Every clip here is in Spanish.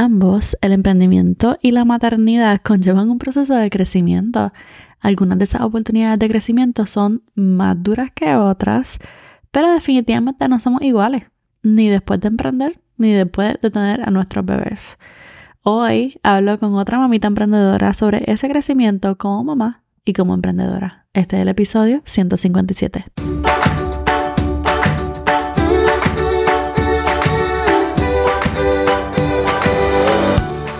ambos, el emprendimiento y la maternidad, conllevan un proceso de crecimiento. Algunas de esas oportunidades de crecimiento son más duras que otras, pero definitivamente no somos iguales, ni después de emprender, ni después de tener a nuestros bebés. Hoy hablo con otra mamita emprendedora sobre ese crecimiento como mamá y como emprendedora. Este es el episodio 157.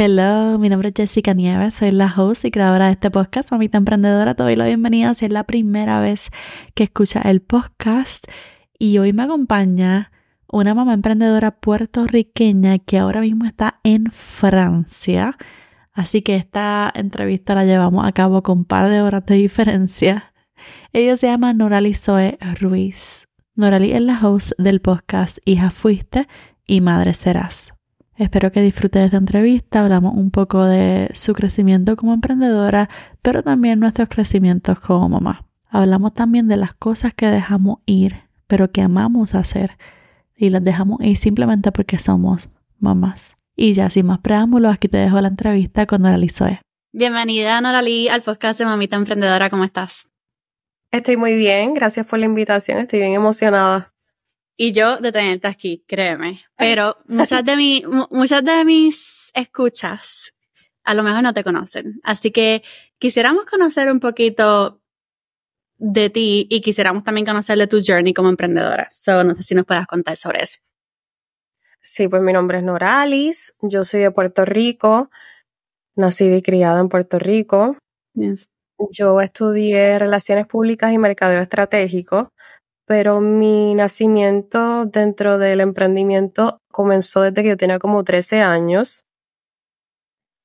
Hello, mi nombre es Jessica Nieves, soy la host y creadora de este podcast, Mamita Emprendedora. Te doy la bienvenida si es la primera vez que escuchas el podcast. Y hoy me acompaña una mamá emprendedora puertorriqueña que ahora mismo está en Francia. Así que esta entrevista la llevamos a cabo con un par de horas de diferencia. Ella se llama Norali Zoe Ruiz. Norali es la host del podcast Hija Fuiste y Madre Serás. Espero que disfrute de esta entrevista. Hablamos un poco de su crecimiento como emprendedora, pero también nuestros crecimientos como mamá. Hablamos también de las cosas que dejamos ir, pero que amamos hacer y las dejamos ir simplemente porque somos mamás. Y ya sin más preámbulos, aquí te dejo la entrevista con Norali Zoe. Bienvenida, Norali, al podcast de Mamita Emprendedora. ¿Cómo estás? Estoy muy bien, gracias por la invitación, estoy bien emocionada. Y yo de tenerte aquí, créeme. Pero muchas de, mi, muchas de mis escuchas a lo mejor no te conocen. Así que quisiéramos conocer un poquito de ti y quisiéramos también conocer de tu journey como emprendedora. So, no sé si nos puedas contar sobre eso. Sí, pues mi nombre es Noralis, yo soy de Puerto Rico, nací y criada en Puerto Rico. Yo estudié Relaciones Públicas y Mercadeo Estratégico pero mi nacimiento dentro del emprendimiento comenzó desde que yo tenía como 13 años.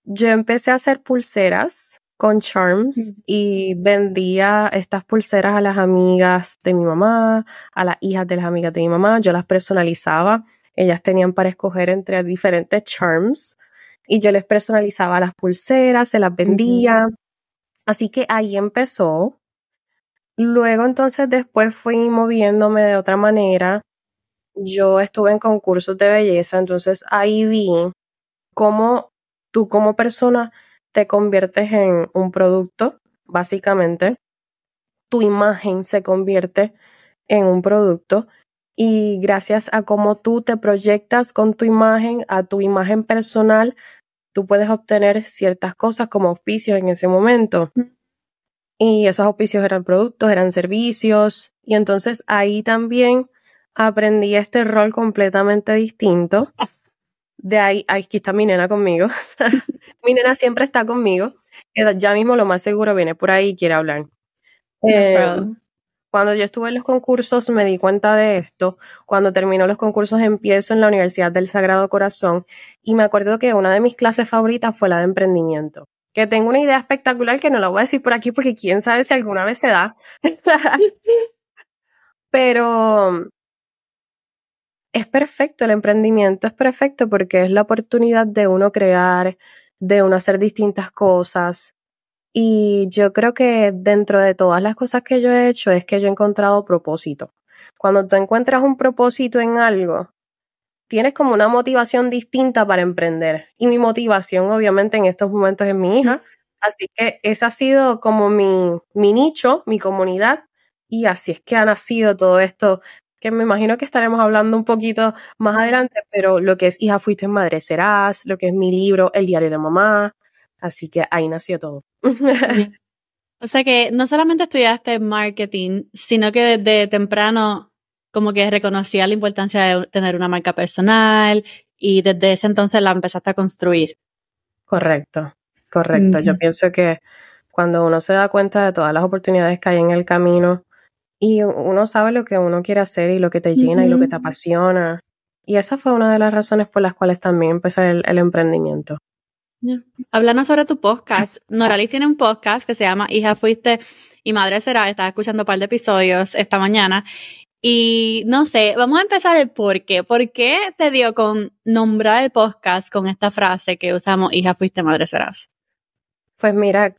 Yo empecé a hacer pulseras con charms y vendía estas pulseras a las amigas de mi mamá, a las hijas de las amigas de mi mamá, yo las personalizaba, ellas tenían para escoger entre diferentes charms y yo les personalizaba las pulseras, se las vendía. Así que ahí empezó Luego entonces después fui moviéndome de otra manera. Yo estuve en concursos de belleza, entonces ahí vi cómo tú como persona te conviertes en un producto, básicamente. Tu imagen se convierte en un producto y gracias a cómo tú te proyectas con tu imagen, a tu imagen personal, tú puedes obtener ciertas cosas como auspicios en ese momento y esos auspicios eran productos, eran servicios y entonces ahí también aprendí este rol completamente distinto. De ahí, aquí está mi nena conmigo. mi nena siempre está conmigo. Ya mismo lo más seguro viene por ahí y quiere hablar. Eh, cuando yo estuve en los concursos me di cuenta de esto. Cuando terminó los concursos empiezo en la Universidad del Sagrado Corazón y me acuerdo que una de mis clases favoritas fue la de emprendimiento que tengo una idea espectacular que no la voy a decir por aquí porque quién sabe si alguna vez se da. Pero es perfecto, el emprendimiento es perfecto porque es la oportunidad de uno crear, de uno hacer distintas cosas. Y yo creo que dentro de todas las cosas que yo he hecho es que yo he encontrado propósito. Cuando tú encuentras un propósito en algo, tienes como una motivación distinta para emprender. Y mi motivación, obviamente, en estos momentos es mi hija. Así que ese ha sido como mi, mi nicho, mi comunidad. Y así es que ha nacido todo esto, que me imagino que estaremos hablando un poquito más adelante, pero lo que es Hija Fuiste Madre Serás, lo que es mi libro, El Diario de Mamá. Así que ahí nació todo. o sea que no solamente estudiaste marketing, sino que desde temprano como que reconocía la importancia de tener una marca personal y desde ese entonces la empezaste a construir. Correcto, correcto. Yo pienso que cuando uno se da cuenta de todas las oportunidades que hay en el camino y uno sabe lo que uno quiere hacer y lo que te llena y lo que te apasiona. Y esa fue una de las razones por las cuales también empecé el, emprendimiento. Hablando sobre tu podcast, Noralis tiene un podcast que se llama Hija Fuiste y Madre Será. Estaba escuchando un par de episodios esta mañana. Y no sé, vamos a empezar el por qué. ¿Por qué te dio con nombrar el podcast con esta frase que usamos, hija fuiste, madre serás? Pues mira,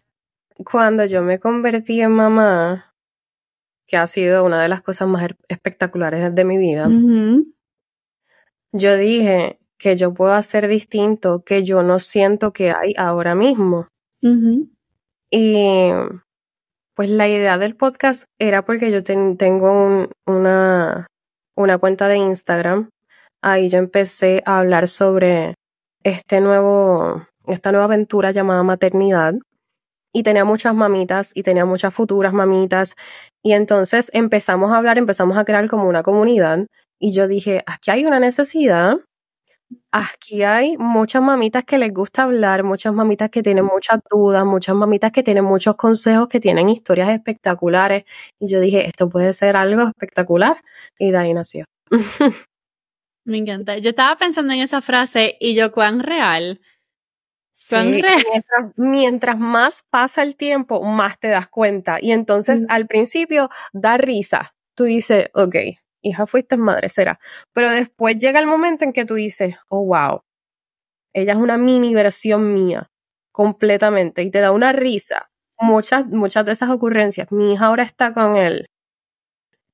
cuando yo me convertí en mamá, que ha sido una de las cosas más espectaculares de mi vida, yo dije, que yo puedo hacer distinto que yo no siento que hay ahora mismo. Y pues la idea del podcast era porque yo tengo una, una cuenta de Instagram. Ahí yo empecé a hablar sobre este nuevo, esta nueva aventura llamada maternidad. Y tenía muchas mamitas y tenía muchas futuras mamitas. Y entonces empezamos a hablar, empezamos a crear como una comunidad. Y yo dije, aquí hay una necesidad Aquí hay muchas mamitas que les gusta hablar, muchas mamitas que tienen muchas dudas, muchas mamitas que tienen muchos consejos, que tienen historias espectaculares. Y yo dije, esto puede ser algo espectacular. Y de ahí nació. Me encanta. Yo estaba pensando en esa frase y yo, ¿cuán real? ¿Cuán real? Mientras, más pasa el tiempo, más te das cuenta. Y entonces al principio da risa. Tú dices, ok, hija, fuiste madre, será. Pero después llega el momento en que tú dices, oh, wow, ella es una mini versión mía, completamente, y te da una risa. Muchas, muchas de esas ocurrencias. Mi hija ahora está con él.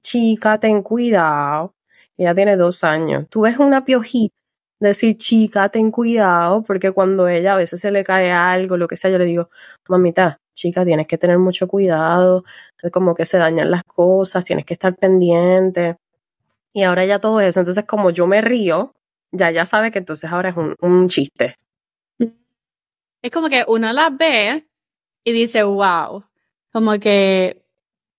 Chica, ten cuidado. Ella tiene dos años. Tú ves una piojita decir, chica, ten cuidado, porque cuando ella a veces se le cae algo, lo que sea, yo le digo, mamita, chica, tienes que tener mucho cuidado, como que se dañan las cosas, tienes que estar pendiente. Y ahora ya todo eso, entonces como yo me río, ya ya sabe que entonces ahora es un, chiste. Es como que uno la ve y dice, wow, como que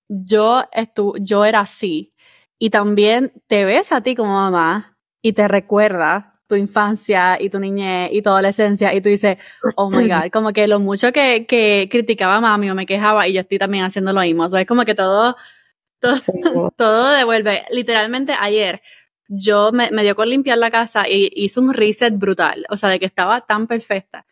yo, estu yo era así. Y también te ves a ti como mamá y te recuerda tu infancia y tu niñez y tu adolescencia y tú dices, oh my God, como que lo mucho que, que criticaba a mami o me quejaba y yo estoy también haciendo lo mismo. O sea, es como que todo todo, devuelve. Literalmente ayer yo me, dio con limpiar la casa y hice un reset brutal, o sea, de que estaba tan perfecta.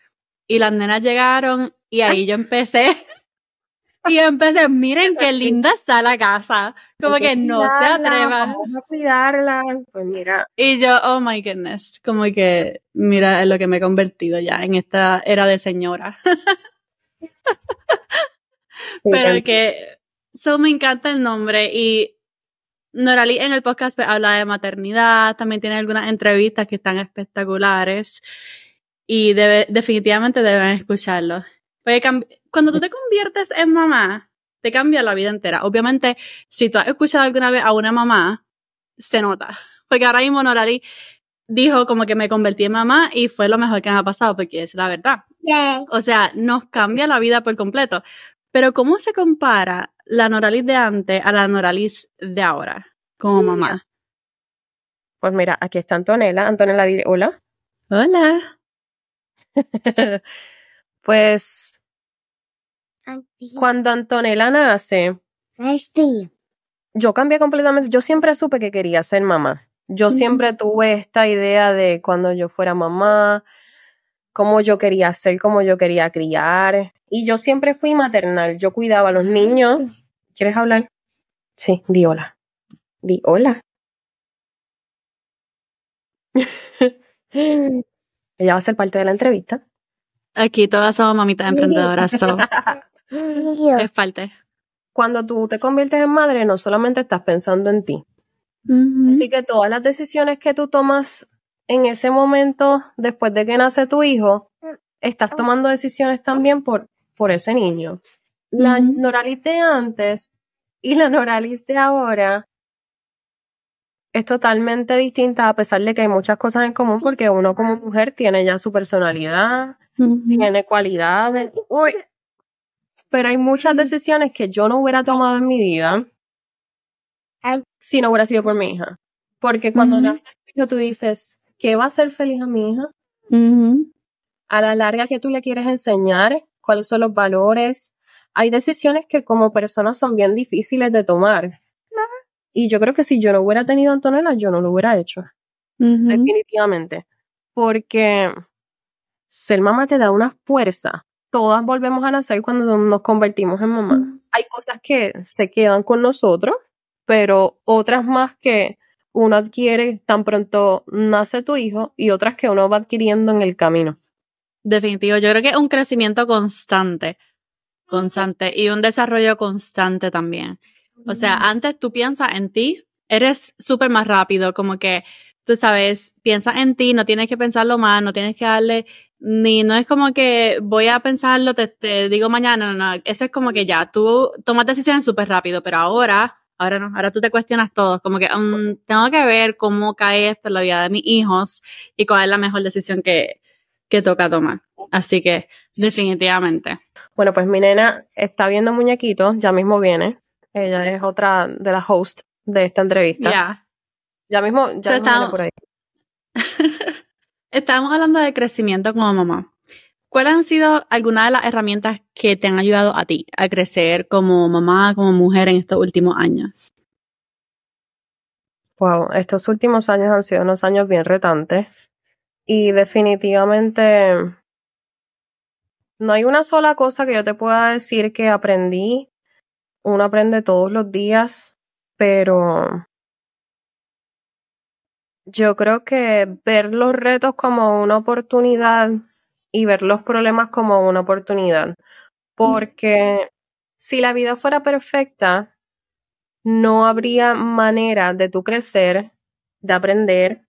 Y las nenas llegaron y ahí yo empecé. y empecé, miren qué linda está la casa. Como que, no se atrevan. Vamos a cuidarla. Pues mira. Y yo, oh my goodness, como que, mira en lo que me he convertido ya en esta era de señora. Pero que So me encanta el nombre y Norali en el podcast pues, habla de maternidad, también tiene algunas entrevistas que están espectaculares y definitivamente deben escucharlo. cuando tú te conviertes en mamá, te cambia la vida entera. Obviamente, si tú has escuchado alguna vez a una mamá, se nota. Porque ahora mismo Norali dijo como que me convertí en mamá y fue lo mejor que me ha pasado, porque es la verdad. O sea, nos cambia la vida por completo. Pero ¿cómo se compara la Noralis de antes a la Noralis de ahora como mamá? Pues mira, aquí está Antonella. Antonella, dile hola. Hola. pues cuando Antonella nace, yo cambié completamente. Yo siempre supe que quería ser mamá. Yo siempre tuve esta idea de cuando yo fuera mamá, cómo yo quería ser, cómo yo quería criar. Y yo siempre fui maternal. Yo cuidaba a los niños, ¿Quieres hablar? Sí, di hola. Di hola. Ella va a ser parte de la entrevista. Aquí todas somos mamitas emprendedoras. es parte. Cuando tú te conviertes en madre, no solamente estás pensando en ti. Así que todas las decisiones que tú tomas en ese momento, después de que nace tu hijo, estás tomando decisiones también por, por ese niño. La Noralis de antes y la Noralis de ahora es totalmente distinta a pesar de que hay muchas cosas en común porque uno como mujer tiene ya su personalidad, tiene cualidades, uy, pero hay muchas decisiones que yo no hubiera tomado en mi vida si no hubiera sido por mi hija. Porque cuando tú dices, ¿qué va a ser feliz a mi hija? A la larga que tú le quieres enseñar, cuáles son los valores, hay decisiones que como personas son bien difíciles de tomar. Y yo creo que si yo no hubiera tenido Antonella, yo no lo hubiera hecho. Definitivamente. Porque ser mamá te da una fuerza. Todas volvemos a nacer cuando nos convertimos en mamá. Hay cosas que se quedan con nosotros, pero otras más que uno adquiere tan pronto nace tu hijo y otras que uno va adquiriendo en el camino. Definitivo, yo creo que es un crecimiento constante, constante y un desarrollo constante también. O sea, antes tú piensas en ti, eres súper más rápido, como que tú sabes, piensas en ti, no tienes que pensarlo más, no tienes que darle, ni no es como que voy a pensarlo, te, te digo mañana, no, no, eso es como que ya, tú tomas decisiones súper rápido, pero ahora Ahora no, ahora tú te cuestionas todo, como que um, tengo que ver cómo cae esto en la vida de mis hijos y cuál es la mejor decisión que, que toca tomar. Así que, definitivamente. Bueno, pues mi nena está viendo muñequitos, ya mismo viene. Ella es otra de las hosts de esta entrevista. Ya. Ya mismo, ya viene por ahí. Estamos hablando de crecimiento como mamá. ¿Cuáles han sido algunas de las herramientas que te han ayudado a ti a crecer como mamá, como mujer en estos últimos años? Wow, estos últimos años han sido unos años bien retantes y definitivamente no hay una sola cosa que yo te pueda decir que aprendí. Uno aprende todos los días, pero yo creo que ver los retos como una oportunidad y ver los problemas como una oportunidad. Porque si la vida fuera perfecta, no habría manera de tú crecer, de aprender,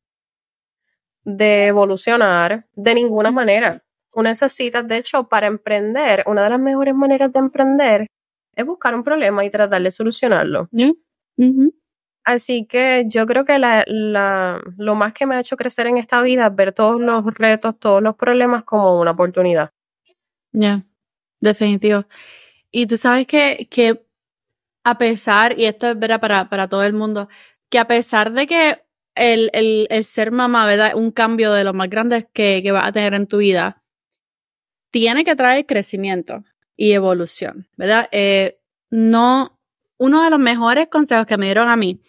de evolucionar de ninguna manera. Necesitas, de hecho, para emprender, una de las mejores maneras de emprender es buscar un problema y tratar de solucionarlo. Así que yo creo que la, la, lo más que me ha hecho crecer en esta vida es ver todos los retos, todos los problemas como una oportunidad. Ya, definitivo. Y tú sabes que, que a pesar, y esto es verdad para, para todo el mundo, que a pesar de que el, el, el ser mamá, ¿verdad? Un cambio de los más grandes que, que vas a tener en tu vida, tiene que traer crecimiento y evolución, ¿verdad? Eh, no, uno de los mejores consejos que me dieron a mí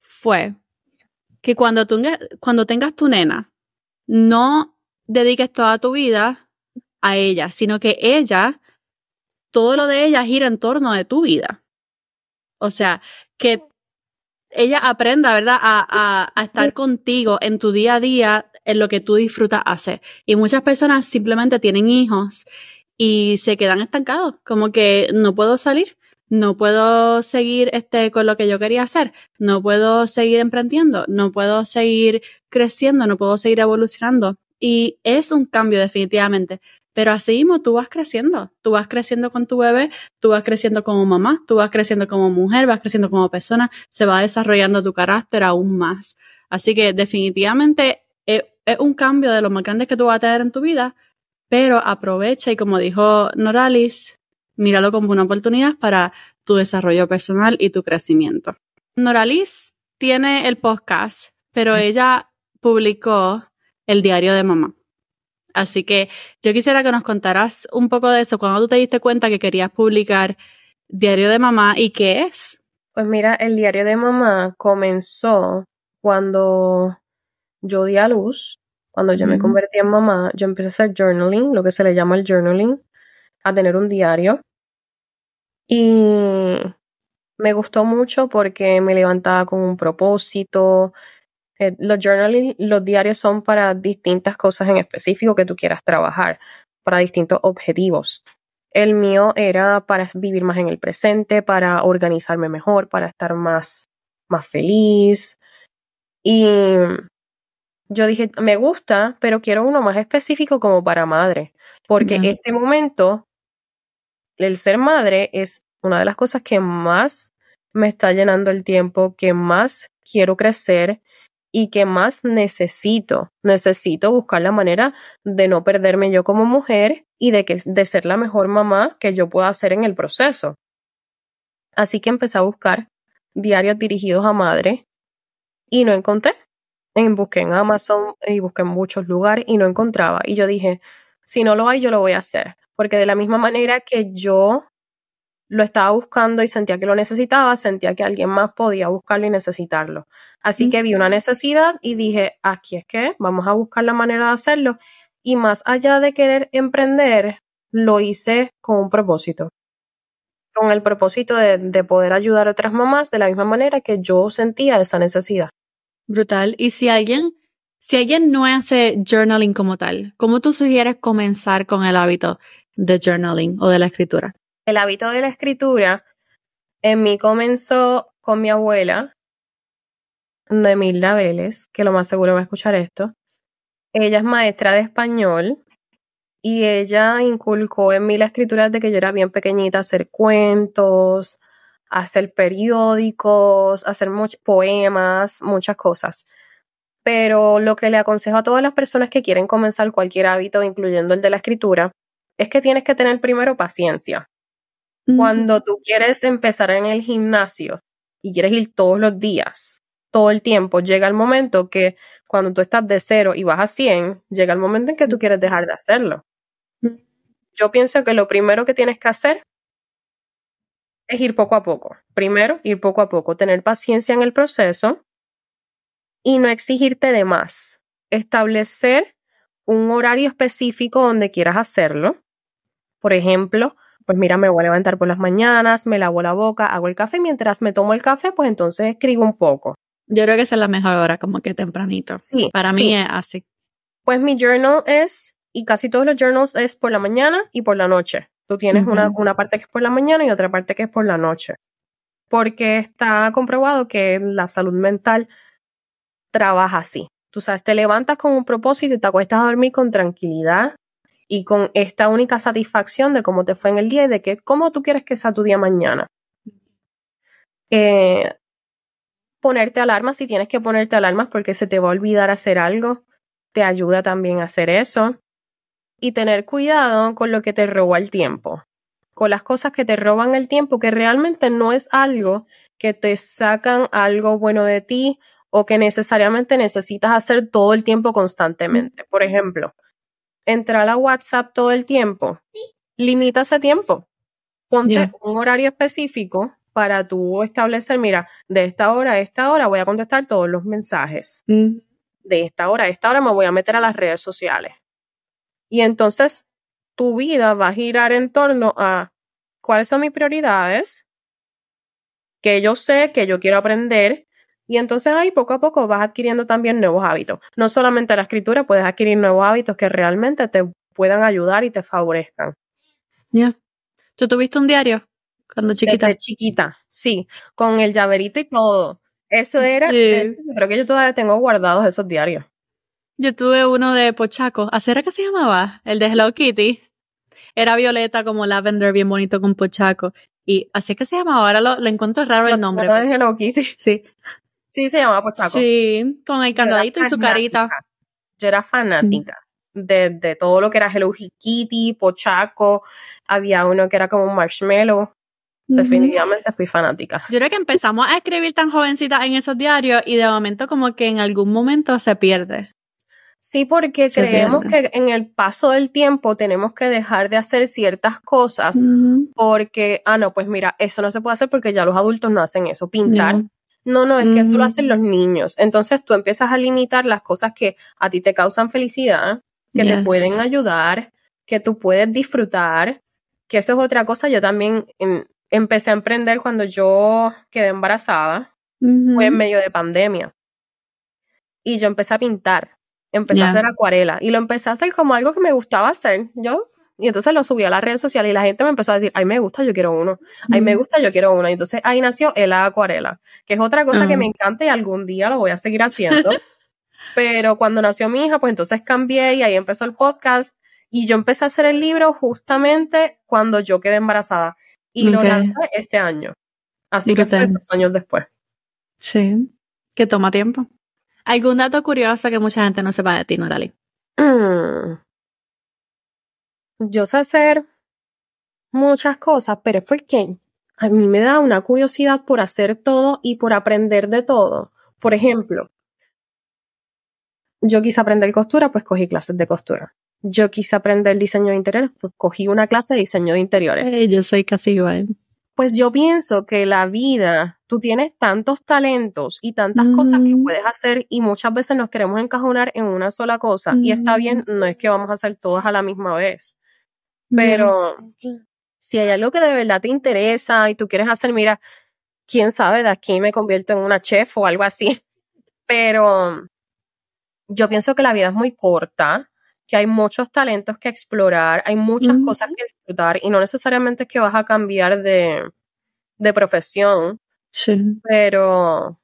fue que cuando, tú, cuando tengas tu nena, no dediques toda tu vida a ella, sino que ella, todo lo de ella gira en torno de tu vida. O sea, que ella aprenda, ¿verdad?, a, a, estar contigo en tu día a día, en lo que tú disfrutas hacer. Y muchas personas simplemente tienen hijos y se quedan estancados, como que no puedo salir no puedo seguir este, con lo que yo quería hacer, no puedo seguir emprendiendo, no puedo seguir creciendo, no puedo seguir evolucionando. Y es un cambio definitivamente. Pero así mismo tú vas creciendo, tú vas creciendo con tu bebé, tú vas creciendo como mamá, tú vas creciendo como mujer, vas creciendo como persona, se va desarrollando tu carácter aún más. Así que definitivamente es, es un cambio de lo más grande que tú vas a tener en tu vida, pero aprovecha y como dijo Noralis, míralo como una oportunidad para tu desarrollo personal y tu crecimiento. Noralis tiene el podcast, pero ella publicó el diario de mamá. Así que yo quisiera que nos contaras un poco de eso, cuando tú te diste cuenta que querías publicar diario de mamá y qué es. Pues mira, el diario de mamá comenzó cuando yo di a luz, cuando yo me convertí en mamá, yo empecé a hacer journaling, lo que se le llama el journaling a tener un diario. Y me gustó mucho porque me levantaba con un propósito. Eh, los journaling, los diarios son para distintas cosas en específico que tú quieras trabajar, para distintos objetivos. El mío era para vivir más en el presente, para organizarme mejor, para estar más, más feliz. Y yo dije, me gusta, pero quiero uno más específico como para madre, porque este momento el ser madre es una de las cosas que más me está llenando el tiempo, que más quiero crecer y que más necesito. Necesito buscar la manera de no perderme yo como mujer y de, que, de ser la mejor mamá que yo pueda ser en el proceso. Así que empecé a buscar diarios dirigidos a madre y no encontré. En, busqué en Amazon y busqué en muchos lugares y no encontraba. Y yo dije, si no lo hay, yo lo voy a hacer porque de la misma manera que yo lo estaba buscando y sentía que lo necesitaba, sentía que alguien más podía buscarlo y necesitarlo. Así que vi una necesidad y dije, aquí es que vamos a buscar la manera de hacerlo. Y más allá de querer emprender, lo hice con un propósito. Con el propósito de, de poder ayudar a otras mamás de la misma manera que yo sentía esa necesidad. Brutal. Y si alguien, si alguien no hace journaling como tal, ¿cómo tú sugieres comenzar con el hábito de journaling o de la escritura? El hábito de la escritura en mí comenzó con mi abuela, Nemilda Vélez, que lo más seguro va a escuchar esto. Ella es maestra de español y ella inculcó en mí la escritura desde que yo era bien pequeñita, hacer cuentos, hacer periódicos, hacer muchos poemas, muchas cosas. Pero lo que le aconsejo a todas las personas que quieren comenzar cualquier hábito, incluyendo el de la escritura, es que tienes que tener primero paciencia. Cuando tú quieres empezar en el gimnasio y quieres ir todos los días, todo el tiempo, llega el momento que cuando tú estás de cero y vas a 100, llega el momento en que tú quieres dejar de hacerlo. Yo pienso que lo primero que tienes que hacer es ir poco a poco. Primero, ir poco a poco, tener paciencia en el proceso y no exigirte de más. Establecer un horario específico donde quieras hacerlo. Por ejemplo, pues mira, me voy a levantar por las mañanas, me lavo la boca, hago el café, mientras me tomo el café, pues entonces escribo un poco. Yo creo que esa es la mejor hora, como que tempranito. Sí. Para mí es así. Pues mi journal es, y casi todos los journals es por la mañana y por la noche. Tú tienes una, una parte que es por la mañana y otra parte que es por la noche. Porque está comprobado que la salud mental trabaja así. Tú sabes, te levantas con un propósito y te acuestas a dormir con tranquilidad y con esta única satisfacción de cómo te fue en el día y de que cómo tú quieres que sea tu día mañana. Eh, ponerte alarmas si tienes que ponerte alarmas porque se te va a olvidar hacer algo, te ayuda también a hacer eso. Y tener cuidado con lo que te roba el tiempo, con las cosas que te roban el tiempo, que realmente no es algo que te sacan algo bueno de ti o que necesariamente necesitas hacer todo el tiempo constantemente. Por ejemplo, entrar a WhatsApp todo el tiempo, limita ese tiempo. Ponte un horario específico para tú establecer, mira, de esta hora a esta hora voy a contestar todos los mensajes. Mm. De esta hora a esta hora me voy a meter a las redes sociales. Y entonces tu vida va a girar en torno a cuáles son mis prioridades, que yo sé que yo quiero aprender, y entonces ahí poco a poco vas adquiriendo también nuevos hábitos. No solamente la escritura, puedes adquirir nuevos hábitos que realmente te puedan ayudar y te favorezcan. Ya. ¿Tú tuviste un diario cuando chiquita? Desde chiquita, sí, con el llaverito y todo. Eso era, creo que yo todavía tengo guardados esos diarios. Yo tuve uno de Pochaco. ¿Así era que se llamaba? El de Hello Kitty. Era violeta como lavender, bien bonito con Pochaco. Y así es que se llamaba. Ahora lo, encuentro raro el nombre. de Hello Kitty. Sí. Sí, se llamaba Pochaco. Sí, con el candadito y su carita. Yo era fanática de, todo lo que era Hello Kitty, Pochaco. Había uno que era como un marshmallow. Definitivamente fui fanática. Yo creo que empezamos a escribir tan jovencita en esos diarios y de momento como que en algún momento se pierde. Sí, porque creemos que en el paso del tiempo tenemos que dejar de hacer ciertas cosas porque, ah, no, pues mira, eso no se puede hacer porque ya los adultos no hacen eso. Pintar, no, no, es que eso lo hacen los niños. Entonces tú empiezas a limitar las cosas que a ti te causan felicidad, que te pueden ayudar, que tú puedes disfrutar, que eso es otra cosa. Yo también em, empecé a emprender cuando yo quedé embarazada, fue en medio de pandemia. Y yo empecé a pintar, empecé a hacer acuarela y lo empecé a hacer como algo que me gustaba hacer. Yo y entonces lo subí a las redes sociales y la gente me empezó a decir, ay, me gusta, yo quiero uno. Ay, me gusta, yo quiero uno. Y entonces ahí nació el acuarela, que es otra cosa que me encanta y algún día lo voy a seguir haciendo. Pero cuando nació mi hija, pues entonces cambié y ahí empezó el podcast. Y yo empecé a hacer el libro justamente cuando yo quedé embarazada. Y lo lancé este año. Así que fue dos años después. Sí, que toma tiempo. ¿Algún dato curioso que mucha gente no sepa de ti, Natalie? Mm yo sé hacer muchas cosas, pero es porque a mí me da una curiosidad por hacer todo y por aprender de todo. Por ejemplo, yo quise aprender costura, pues cogí clases de costura. Yo quise aprender diseño de interiores, pues cogí una clase de diseño de interiores. yo soy casi igual. Pues yo pienso que la vida, tú tienes tantos talentos y tantas cosas que puedes hacer y muchas veces nos queremos encajonar en una sola cosa y está bien, no es que vamos a hacer todas a la misma vez, pero si hay algo que de verdad te interesa y tú quieres hacer, mira, quién sabe, de aquí me convierto en una chef o algo así, pero yo pienso que la vida es muy corta que hay muchos talentos que explorar, hay muchas cosas que disfrutar y no necesariamente es que vas a cambiar de, de profesión, sí. pero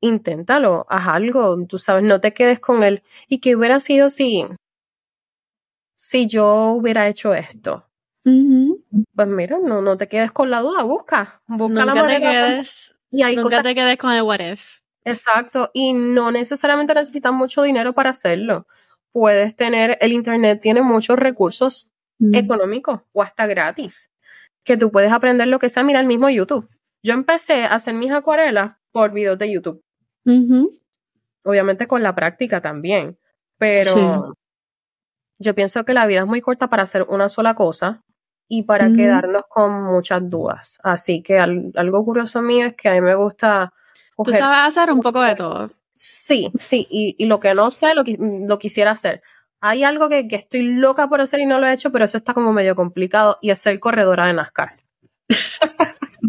inténtalo, haz algo, tú sabes, no te quedes con él. ¿Y qué hubiera sido si, si yo hubiera hecho esto? Pues mira, no, no te quedes con la duda, busca, busca la manera. Te quedes, y hay nunca te quedes con el what if. Exacto, y no necesariamente necesitas mucho dinero para hacerlo puedes tener, el Internet tiene muchos recursos mm. económicos o hasta gratis, que tú puedes aprender lo que sea, mira el mismo YouTube. Yo empecé a hacer mis acuarelas por videos de YouTube. Obviamente con la práctica también, pero yo pienso que la vida es muy corta para hacer una sola cosa y para quedarnos con muchas dudas. Así que algo curioso mío es que a mí me gusta... Tú sabes hacer un poco de todo. Sí, sí, y, lo que no sé lo, lo quisiera hacer. Hay algo que, estoy loca por hacer y no lo he hecho, pero eso está como medio complicado y es ser corredora de NASCAR.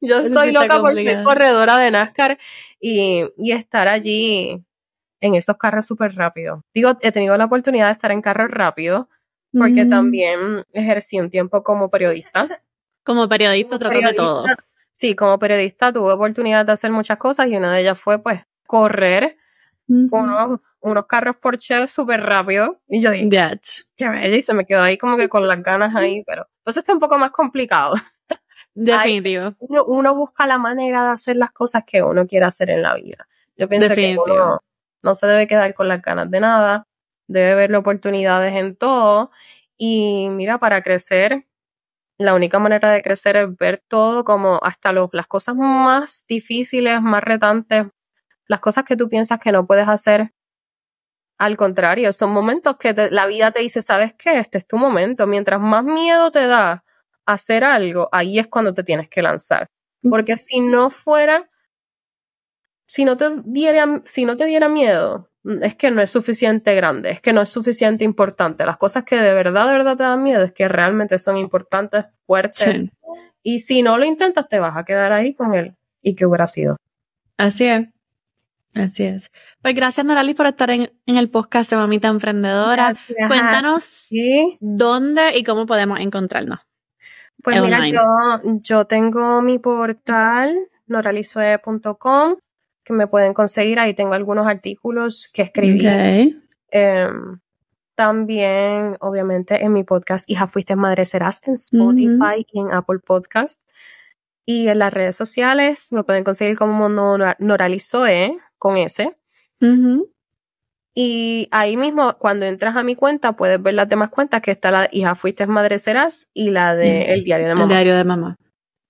Yo estoy loca por ser corredora de NASCAR y, estar allí en esos carros súper rápidos. Digo, he tenido la oportunidad de estar en carros rápidos porque mm. también ejercí un tiempo como periodista. Como periodista, trato de todo. Sí, como periodista tuve oportunidad de hacer muchas cosas y una de ellas fue pues correr unos, unos, carros Porsche súper rápido y yo dije, y se me quedó ahí como que con las ganas ahí, pero eso está un poco más complicado. Definitivo. uno, busca la manera de hacer las cosas que uno quiere hacer en la vida. Yo pienso que uno no se debe quedar con las ganas de nada, debe ver oportunidades en todo y mira, para crecer la única manera de crecer es ver todo como hasta las cosas más difíciles, más retantes, las cosas que tú piensas que no puedes hacer. Al contrario, son momentos que la vida te dice, ¿sabes qué? Este es tu momento. Mientras más miedo te da hacer algo, ahí es cuando te tienes que lanzar. Porque si no fuera, si no te diera, si no te diera miedo, es que no es suficiente grande, es que no es suficiente importante. Las cosas que de verdad, de verdad te dan miedo es que realmente son importantes, fuertes. Y si no lo intentas, te vas a quedar ahí con él. ¿Y qué hubiera sido? Así es. Así es. Pues gracias, Noralis, por estar en, el podcast de Mamita Emprendedora. Cuéntanos dónde y cómo podemos encontrarnos. Pues mira, yo, yo tengo mi portal noralisoe.com que me pueden conseguir. Ahí tengo algunos artículos que escribí. Em, también, obviamente, en mi podcast Hija Fuiste Madre Serás en Spotify y en Apple Podcast. Y en las redes sociales me pueden conseguir como Noralizoe con ese. Y ahí mismo, cuando entras a mi cuenta, puedes ver las demás cuentas, que está la Hija Fuiste Madre Serás y la de El Diario de Mamá. El Diario de Mamá.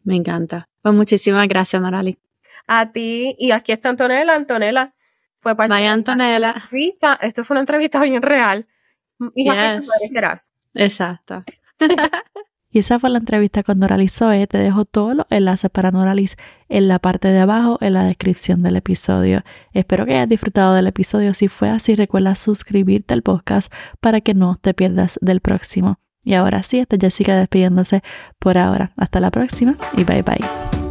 Me encanta. Pues muchísimas gracias, Norali a ti. Y aquí está Antonella. Antonella fue parte Antonella. entrevista. Esto fue una entrevista bien real. Y yes. serás. Exacto. y esa fue la entrevista con Noralis Zoe. Te dejo todos los enlaces para Noralis en la parte de abajo, en la descripción del episodio. Espero que hayas disfrutado del episodio. Si fue así, recuerda suscribirte al podcast para que no te pierdas del próximo. Y ahora sí, esta Jessica despidiéndose por ahora. Hasta la próxima y bye bye.